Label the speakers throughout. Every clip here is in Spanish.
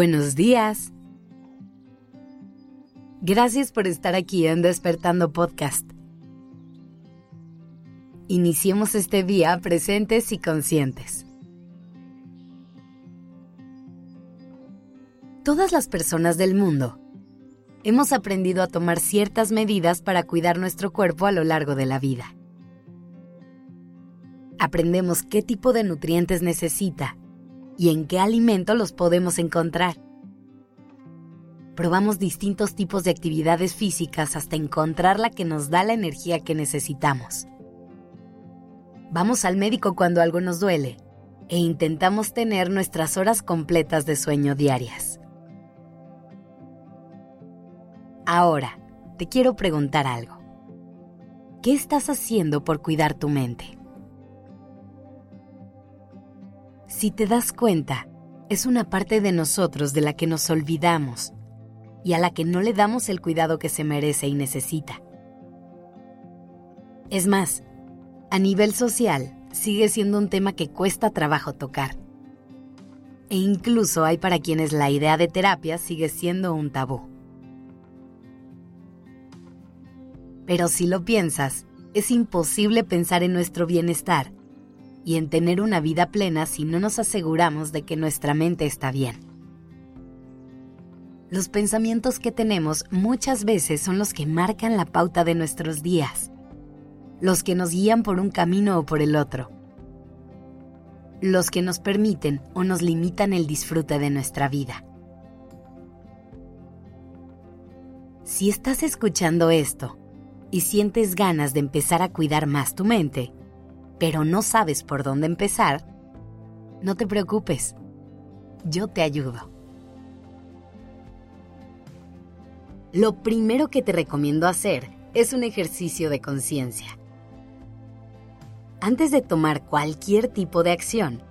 Speaker 1: Buenos días. Gracias por estar aquí en Despertando Podcast. Iniciemos este día presentes y conscientes. Todas las personas del mundo hemos aprendido a tomar ciertas medidas para cuidar nuestro cuerpo a lo largo de la vida. Aprendemos qué tipo de nutrientes necesita y en qué alimento los podemos encontrar. Probamos distintos tipos de actividades físicas hasta encontrar la que nos da la energía que necesitamos. Vamos al médico cuando algo nos duele e intentamos tener nuestras horas completas de sueño diarias. Ahora, te quiero preguntar algo. ¿Qué estás haciendo por cuidar tu mente? Si te das cuenta, es una parte de nosotros de la que nos olvidamos y a la que no le damos el cuidado que se merece y necesita. Es más, a nivel social sigue siendo un tema que cuesta trabajo tocar. E incluso hay para quienes la idea de terapia sigue siendo un tabú. Pero si lo piensas, es imposible pensar en nuestro bienestar y en tener una vida plena si no nos aseguramos de que nuestra mente está bien. Los pensamientos que tenemos muchas veces son los que marcan la pauta de nuestros días, los que nos guían por un camino o por el otro, los que nos permiten o nos limitan el disfrute de nuestra vida. Si estás escuchando esto y sientes ganas de empezar a cuidar más tu mente, pero no sabes por dónde empezar, no te preocupes, yo te ayudo. Lo primero que te recomiendo hacer es un ejercicio de conciencia. Antes de tomar cualquier tipo de acción,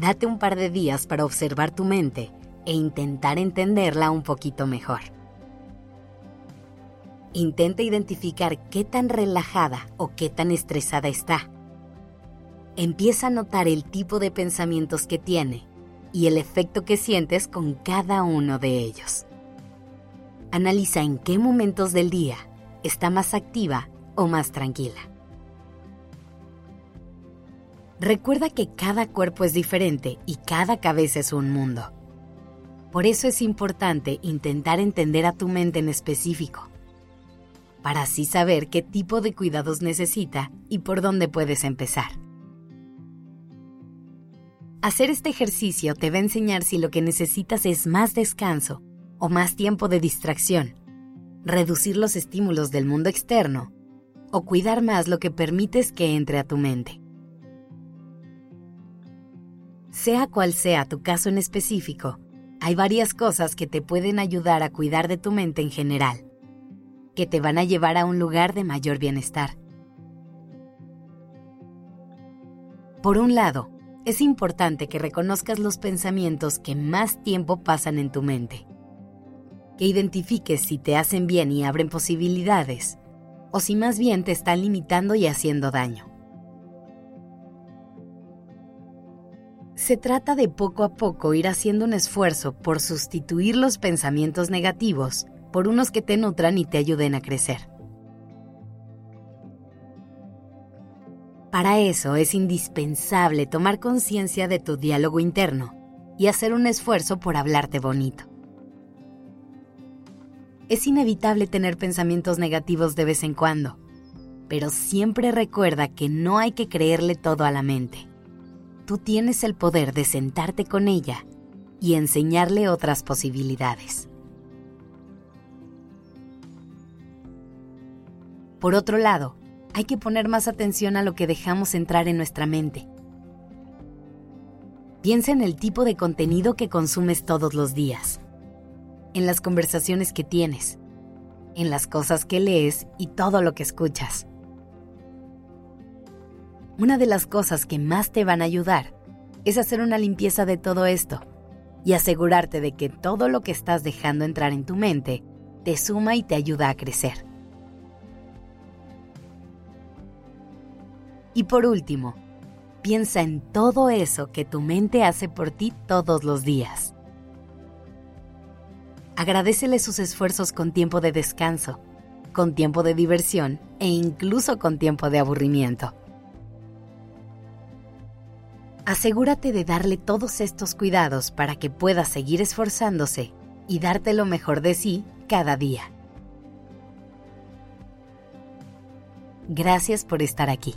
Speaker 1: date un par de días para observar tu mente e intentar entenderla un poquito mejor. Intenta identificar qué tan relajada o qué tan estresada está empieza a notar el tipo de pensamientos que tiene y el efecto que sientes con cada uno de ellos. Analiza en qué momentos del día está más activa o más tranquila. Recuerda que cada cuerpo es diferente y cada cabeza es un mundo. Por eso es importante intentar entender a tu mente en específico, para así saber qué tipo de cuidados necesita y por dónde puedes empezar. Hacer este ejercicio te va a enseñar si lo que necesitas es más descanso o más tiempo de distracción, reducir los estímulos del mundo externo o cuidar más lo que permites que entre a tu mente. Sea cual sea tu caso en específico, hay varias cosas que te pueden ayudar a cuidar de tu mente en general, que te van a llevar a un lugar de mayor bienestar. Por un lado, es importante que reconozcas los pensamientos que más tiempo pasan en tu mente, que identifiques si te hacen bien y abren posibilidades, o si más bien te están limitando y haciendo daño. Se trata de poco a poco ir haciendo un esfuerzo por sustituir los pensamientos negativos por unos que te nutran y te ayuden a crecer. Para eso es indispensable tomar conciencia de tu diálogo interno y hacer un esfuerzo por hablarte bonito. Es inevitable tener pensamientos negativos de vez en cuando, pero siempre recuerda que no hay que creerle todo a la mente. Tú tienes el poder de sentarte con ella y enseñarle otras posibilidades. Por otro lado, hay que poner más atención a lo que dejamos entrar en nuestra mente. Piensa en el tipo de contenido que consumes todos los días, en las conversaciones que tienes, en las cosas que lees y todo lo que escuchas. Una de las cosas que más te van a ayudar es hacer una limpieza de todo esto y asegurarte de que todo lo que estás dejando entrar en tu mente te suma y te ayuda a crecer. Y por último, piensa en todo eso que tu mente hace por ti todos los días. Agradecele sus esfuerzos con tiempo de descanso, con tiempo de diversión e incluso con tiempo de aburrimiento. Asegúrate de darle todos estos cuidados para que pueda seguir esforzándose y darte lo mejor de sí cada día. Gracias por estar aquí.